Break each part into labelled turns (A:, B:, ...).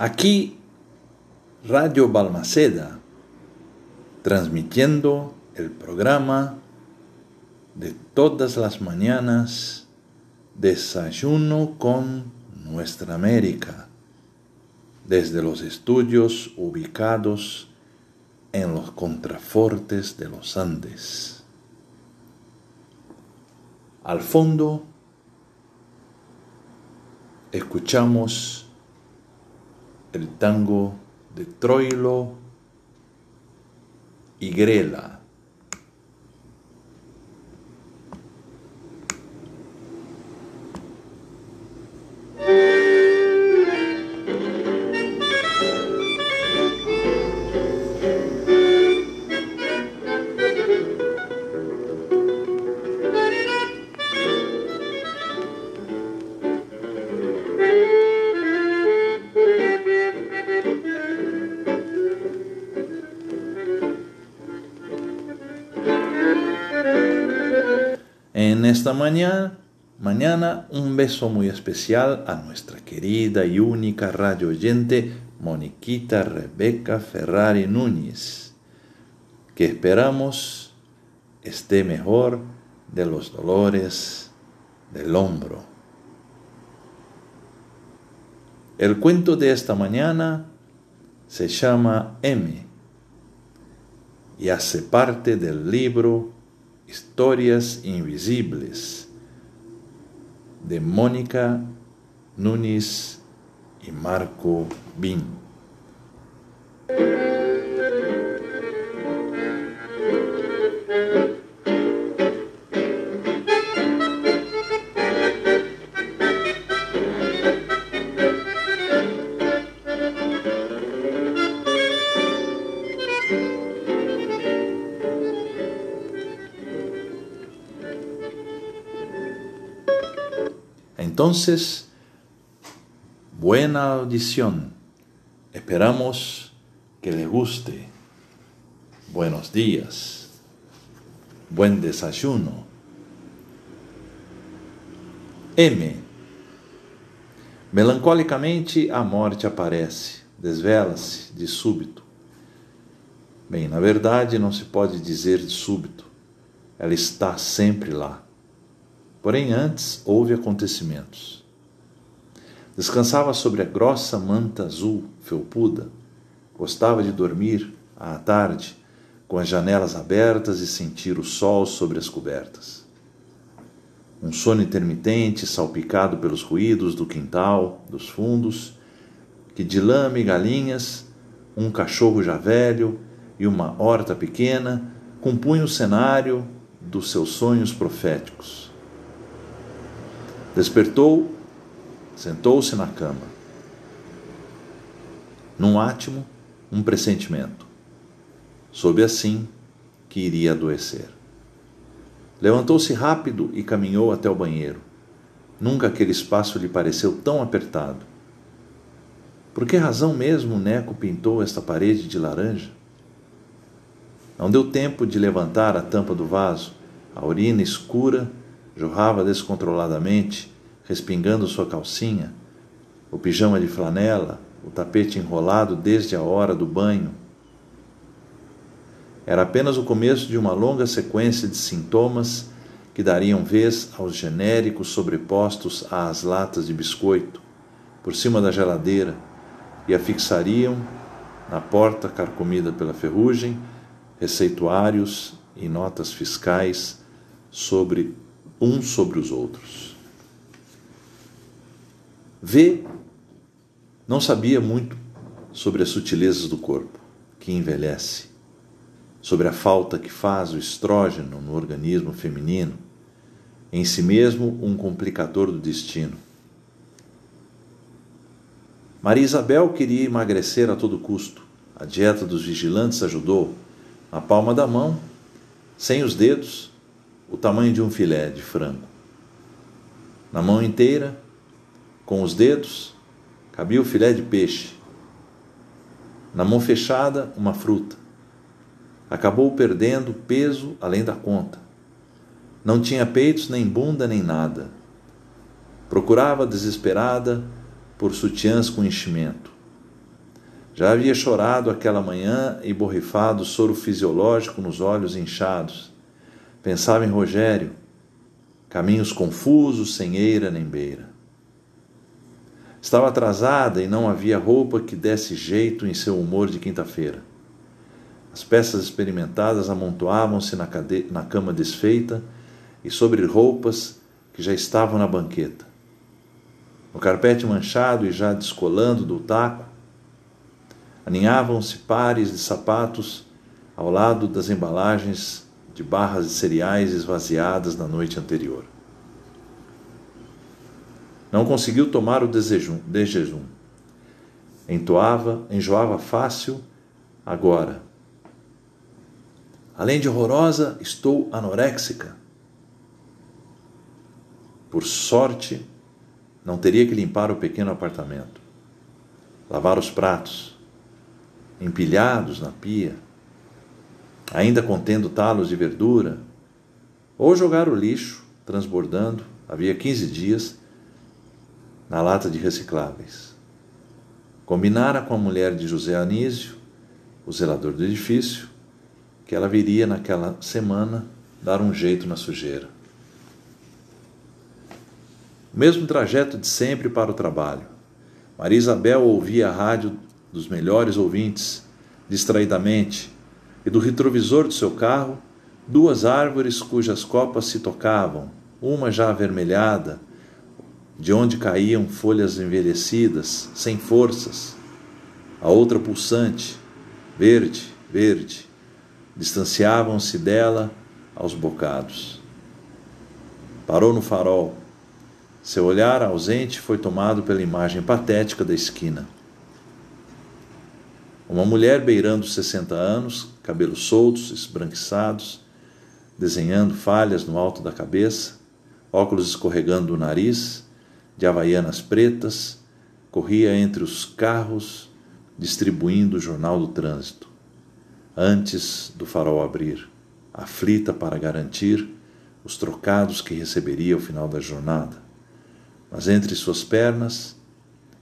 A: Aquí, Radio Balmaceda, transmitiendo el programa de todas las mañanas, Desayuno con Nuestra América, desde los estudios ubicados en los contrafortes de los Andes. Al fondo, escuchamos el tango de Troilo y Grela. Esta mañana, mañana un beso muy especial a nuestra querida y única radio oyente Moniquita Rebeca Ferrari Núñez, que esperamos esté mejor de los dolores del hombro. El cuento de esta mañana se llama M y hace parte del libro Historias Invisibles de Mónica Núñez y Marco Bin. Entonces, buena audición. Esperamos que le guste. Buenos días. Buen desayuno. M. Melancolicamente a morte aparece, desvela-se de súbito. Bem, na verdade não se pode dizer de súbito. Ela está sempre lá Porém, antes houve acontecimentos. Descansava sobre a grossa manta azul felpuda. Gostava de dormir à tarde, com as janelas abertas e sentir o sol sobre as cobertas. Um sono intermitente, salpicado pelos ruídos do quintal, dos fundos, que de lama e galinhas, um cachorro já velho e uma horta pequena compunham o cenário dos seus sonhos proféticos. Despertou, sentou-se na cama. Num átimo, um pressentimento. Soube assim que iria adoecer. Levantou-se rápido e caminhou até o banheiro. Nunca aquele espaço lhe pareceu tão apertado. Por que razão mesmo o Neco pintou esta parede de laranja? Não deu tempo de levantar a tampa do vaso. A urina escura jorrava descontroladamente, respingando sua calcinha, o pijama de flanela, o tapete enrolado desde a hora do banho. Era apenas o começo de uma longa sequência de sintomas que dariam vez aos genéricos sobrepostos às latas de biscoito, por cima da geladeira, e afixariam, na porta carcomida pela ferrugem, receituários e notas fiscais sobre uns sobre os outros. V não sabia muito sobre as sutilezas do corpo, que envelhece, sobre a falta que faz o estrógeno no organismo feminino, em si mesmo um complicador do destino. Maria Isabel queria emagrecer a todo custo. A dieta dos vigilantes ajudou. Na palma da mão, sem os dedos, o tamanho de um filé de frango. Na mão inteira, com os dedos, cabia o filé de peixe. Na mão fechada, uma fruta. Acabou perdendo peso além da conta. Não tinha peitos, nem bunda, nem nada. Procurava desesperada por sutiãs com enchimento. Já havia chorado aquela manhã e borrifado soro fisiológico nos olhos inchados. Pensava em Rogério, caminhos confusos, sem eira nem beira. Estava atrasada e não havia roupa que desse jeito em seu humor de quinta-feira. As peças experimentadas amontoavam-se na, na cama desfeita e sobre roupas que já estavam na banqueta. No carpete manchado e já descolando do taco, aninhavam-se pares de sapatos ao lado das embalagens de barras de cereais esvaziadas na noite anterior. Não conseguiu tomar o desejum, de jejum. Entoava, enjoava fácil agora. Além de horrorosa, estou anoréxica. Por sorte, não teria que limpar o pequeno apartamento, lavar os pratos, empilhados na pia, ainda contendo talos de verdura, ou jogar o lixo, transbordando, havia 15 dias, na lata de recicláveis. Combinara com a mulher de José Anísio, o zelador do edifício, que ela viria naquela semana dar um jeito na sujeira. O mesmo trajeto de sempre para o trabalho. Maria Isabel ouvia a rádio dos melhores ouvintes, distraidamente, e do retrovisor do seu carro, duas árvores cujas copas se tocavam, uma já avermelhada, de onde caíam folhas envelhecidas, sem forças, a outra pulsante, verde, verde, distanciavam-se dela aos bocados. Parou no farol. Seu olhar ausente foi tomado pela imagem patética da esquina. Uma mulher beirando 60 anos, cabelos soltos, esbranquiçados, desenhando falhas no alto da cabeça, óculos escorregando do nariz, de havaianas pretas, corria entre os carros distribuindo o jornal do trânsito. Antes do farol abrir, aflita para garantir os trocados que receberia ao final da jornada. Mas entre suas pernas,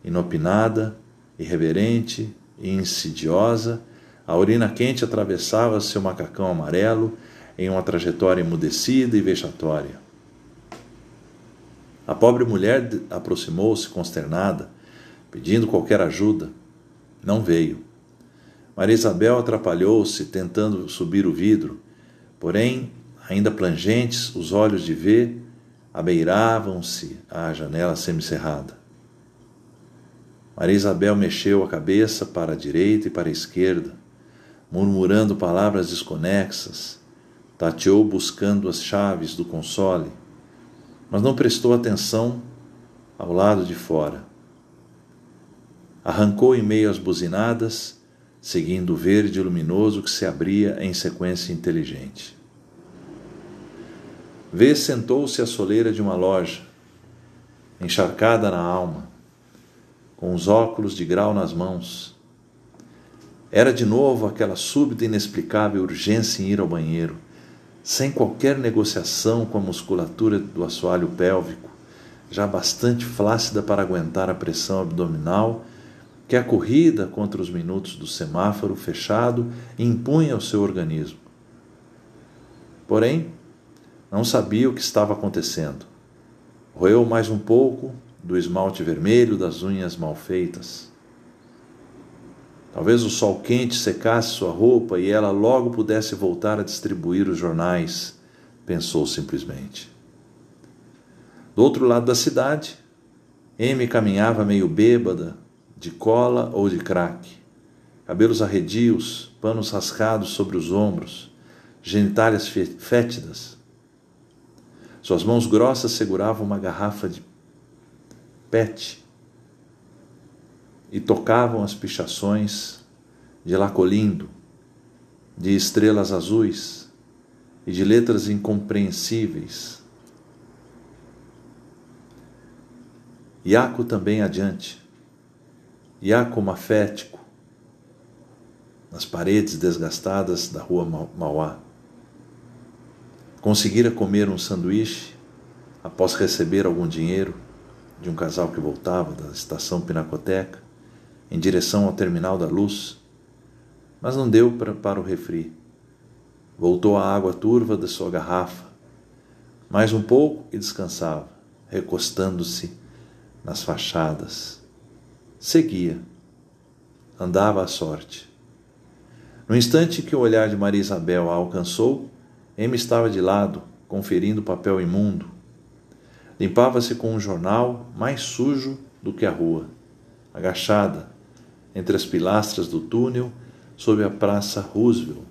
A: inopinada, irreverente e insidiosa, a urina quente atravessava seu macacão amarelo em uma trajetória emudecida e vexatória. A pobre mulher aproximou-se consternada, pedindo qualquer ajuda. Não veio. Maria Isabel atrapalhou-se, tentando subir o vidro, porém, ainda plangentes, os olhos de ver abeiravam-se à janela semicerrada. Maria Isabel mexeu a cabeça para a direita e para a esquerda, murmurando palavras desconexas, tateou buscando as chaves do console mas não prestou atenção ao lado de fora. Arrancou em meio às buzinadas, seguindo o verde luminoso que se abria em sequência inteligente. Vê sentou-se à soleira de uma loja, encharcada na alma, com os óculos de grau nas mãos. Era de novo aquela súbita e inexplicável urgência em ir ao banheiro sem qualquer negociação com a musculatura do assoalho pélvico, já bastante flácida para aguentar a pressão abdominal que a corrida contra os minutos do semáforo fechado impunha ao seu organismo. Porém, não sabia o que estava acontecendo. Roeu mais um pouco do esmalte vermelho das unhas mal feitas. Talvez o sol quente secasse sua roupa e ela logo pudesse voltar a distribuir os jornais, pensou simplesmente. Do outro lado da cidade, M caminhava meio bêbada, de cola ou de crack, cabelos arredios, panos rascados sobre os ombros, genitálias fétidas. Suas mãos grossas seguravam uma garrafa de pet e tocavam as pichações de Lacolindo, de estrelas azuis e de letras incompreensíveis. Iaco também adiante, Iaco mafético, nas paredes desgastadas da rua Mauá. Conseguira comer um sanduíche após receber algum dinheiro de um casal que voltava da estação Pinacoteca em direção ao terminal da luz, mas não deu para, para o refri. Voltou à água turva de sua garrafa, mais um pouco e descansava, recostando-se nas fachadas. Seguia. Andava à sorte. No instante que o olhar de Maria Isabel a alcançou, Amy estava de lado, conferindo o papel imundo. Limpava-se com um jornal mais sujo do que a rua, agachada, entre as pilastras do túnel, sob a praça Roosevelt.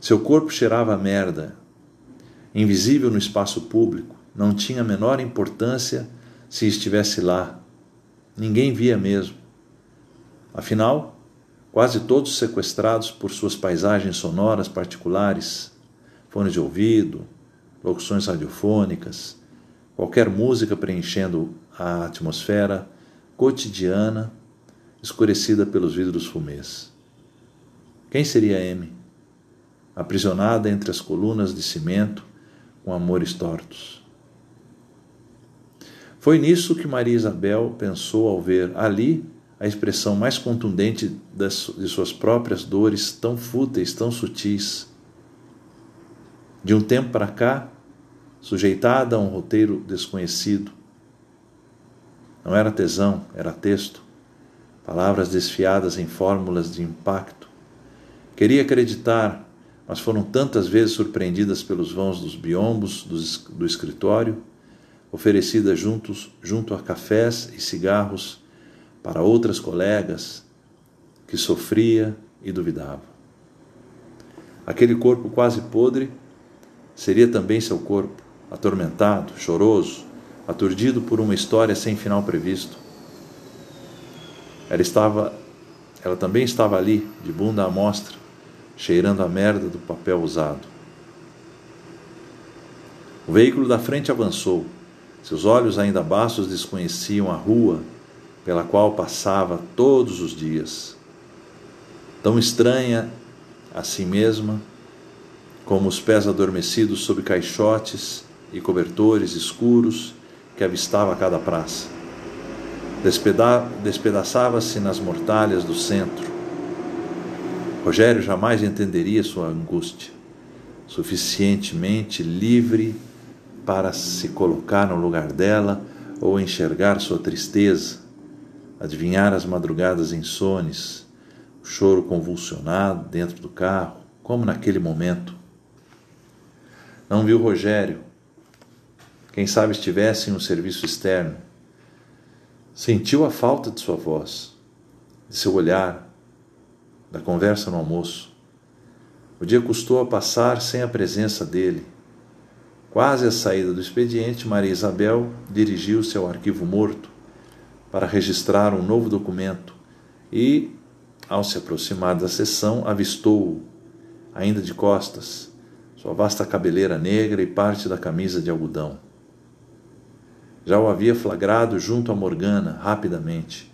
A: Seu corpo cheirava a merda. Invisível no espaço público, não tinha a menor importância se estivesse lá. Ninguém via mesmo. Afinal, quase todos sequestrados por suas paisagens sonoras particulares, fones de ouvido, locuções radiofônicas, qualquer música preenchendo a atmosfera cotidiana escurecida pelos vidros fumês. Quem seria M? Aprisionada entre as colunas de cimento com amores tortos. Foi nisso que Maria Isabel pensou ao ver ali a expressão mais contundente de suas próprias dores, tão fúteis, tão sutis. De um tempo para cá, sujeitada a um roteiro desconhecido. Não era tesão, era texto, palavras desfiadas em fórmulas de impacto. Queria acreditar, mas foram tantas vezes surpreendidas pelos vãos dos biombos do, do escritório, oferecidas juntos, junto a cafés e cigarros para outras colegas, que sofria e duvidava. Aquele corpo quase podre seria também seu corpo, atormentado, choroso, aturdido por uma história sem final previsto. Ela estava, ela também estava ali, de bunda à mostra, cheirando a merda do papel usado. O veículo da frente avançou. Seus olhos ainda baços desconheciam a rua pela qual passava todos os dias. Tão estranha a si mesma, como os pés adormecidos sob caixotes e cobertores escuros que avistava a cada praça. Despeda Despedaçava-se nas mortalhas do centro. Rogério jamais entenderia sua angústia, suficientemente livre para se colocar no lugar dela ou enxergar sua tristeza, adivinhar as madrugadas insones, o choro convulsionado dentro do carro, como naquele momento. Não viu Rogério. Quem sabe estivesse em um serviço externo. Sentiu a falta de sua voz, de seu olhar, da conversa no almoço. O dia custou a passar sem a presença dele Quase à saída do expediente, Maria Isabel dirigiu-se ao arquivo morto para registrar um novo documento e, ao se aproximar da sessão, avistou-o, ainda de costas, sua vasta cabeleira negra e parte da camisa de algodão. Já o havia flagrado junto a Morgana, rapidamente,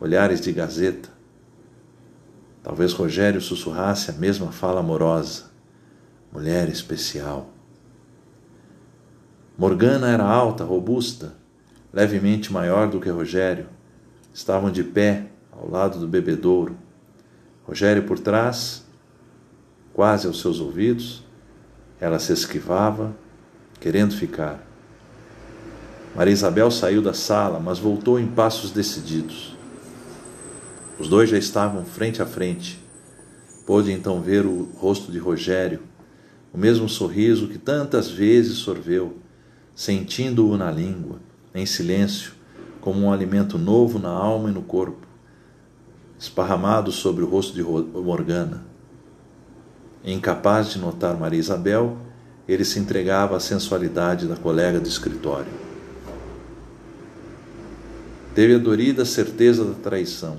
A: olhares de gazeta. Talvez Rogério sussurrasse a mesma fala amorosa. Mulher especial. Morgana era alta, robusta, levemente maior do que Rogério. Estavam de pé ao lado do bebedouro. Rogério por trás, quase aos seus ouvidos. Ela se esquivava, querendo ficar. Maria Isabel saiu da sala, mas voltou em passos decididos. Os dois já estavam frente a frente. Pôde então ver o rosto de Rogério, o mesmo sorriso que tantas vezes sorveu sentindo-o na língua, em silêncio, como um alimento novo na alma e no corpo, esparramado sobre o rosto de Morgana. Incapaz de notar Maria Isabel, ele se entregava à sensualidade da colega de escritório. Teve a dorida certeza da traição.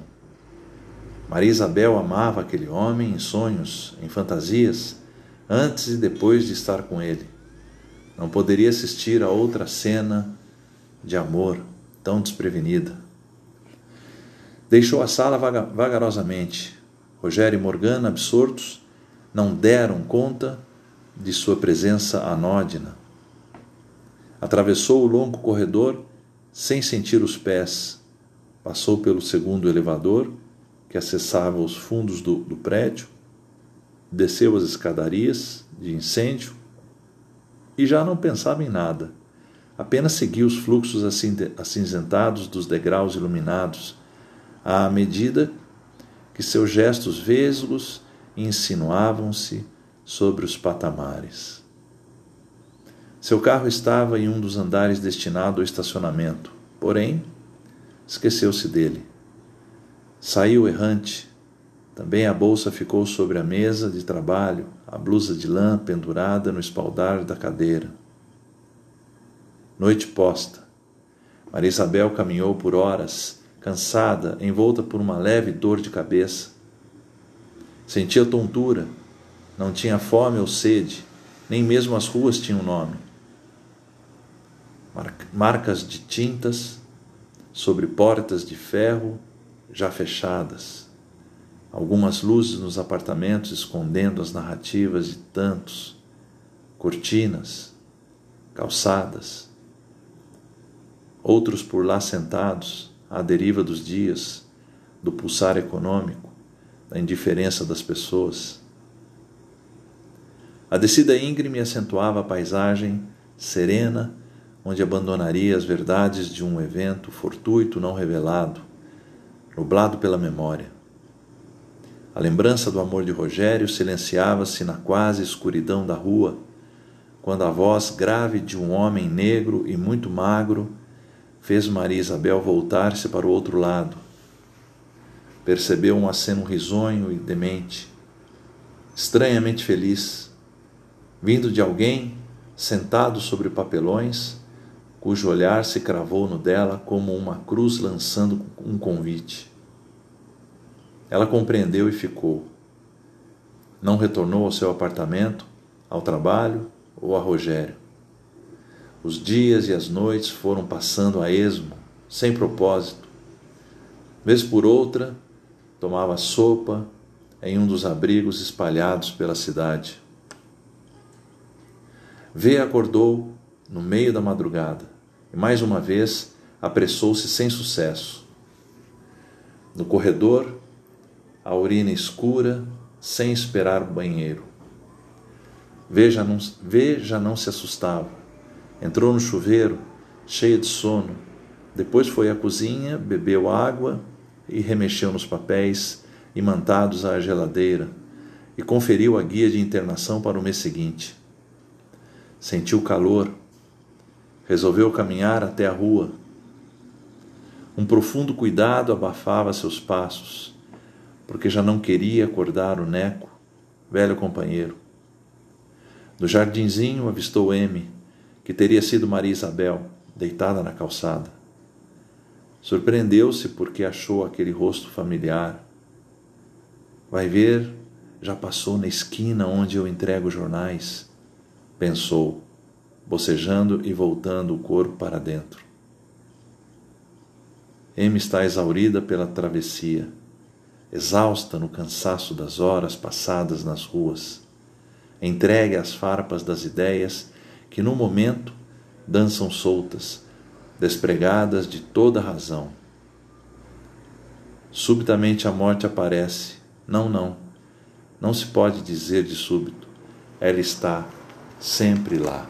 A: Maria Isabel amava aquele homem em sonhos, em fantasias, antes e depois de estar com ele. Não poderia assistir a outra cena de amor tão desprevenida. Deixou a sala vagarosamente. Rogério e Morgana, absortos, não deram conta de sua presença anódina. Atravessou o longo corredor sem sentir os pés, Passou pelo segundo elevador, que acessava os fundos do, do prédio, desceu as escadarias de incêndio e já não pensava em nada. Apenas seguia os fluxos acinzentados dos degraus iluminados, à medida que seus gestos vesgos insinuavam-se sobre os patamares. Seu carro estava em um dos andares destinado ao estacionamento, porém, esqueceu-se dele. Saiu errante. Também a bolsa ficou sobre a mesa de trabalho, a blusa de lã pendurada no espaldar da cadeira. Noite posta. Maria Isabel caminhou por horas, cansada, envolta por uma leve dor de cabeça. Sentia tontura, não tinha fome ou sede, nem mesmo as ruas tinham nome. Marcas de tintas sobre portas de ferro já fechadas. Algumas luzes nos apartamentos escondendo as narrativas de tantos, cortinas, calçadas. Outros por lá sentados, à deriva dos dias, do pulsar econômico, da indiferença das pessoas. A descida íngreme acentuava a paisagem serena, onde abandonaria as verdades de um evento fortuito não revelado, nublado pela memória. A lembrança do amor de Rogério silenciava-se na quase escuridão da rua, quando a voz grave de um homem negro e muito magro fez Maria Isabel voltar-se para o outro lado. Percebeu um aceno risonho e demente, estranhamente feliz, vindo de alguém sentado sobre papelões, cujo olhar se cravou no dela como uma cruz lançando um convite. Ela compreendeu e ficou. Não retornou ao seu apartamento, ao trabalho ou a Rogério. Os dias e as noites foram passando a esmo, sem propósito. Vez por outra, tomava sopa em um dos abrigos espalhados pela cidade. V acordou no meio da madrugada e mais uma vez apressou-se sem sucesso. No corredor, a urina escura, sem esperar o banheiro. V já não, v já não se assustava Entrou no chuveiro, cheia de sono. Depois foi à cozinha, bebeu água e remexeu nos papéis imantados à geladeira e conferiu a guia de internação para o mês seguinte. Sentiu calor. Resolveu caminhar até a rua. Um profundo cuidado abafava seus passos, porque já não queria acordar o Neco, velho companheiro. No jardinzinho avistou M, que teria sido Maria Isabel, deitada na calçada. Surpreendeu-se porque achou aquele rosto familiar. Vai ver, já passou na esquina onde eu entrego jornais, pensou, bocejando e voltando o corpo para dentro. M está exaurida pela travessia, exausta no cansaço das horas passadas nas ruas, entregue às farpas das ideias que no momento dançam soltas, despregadas de toda razão. Subitamente a morte aparece. Não, não. Não se pode dizer de súbito. Ela está sempre lá.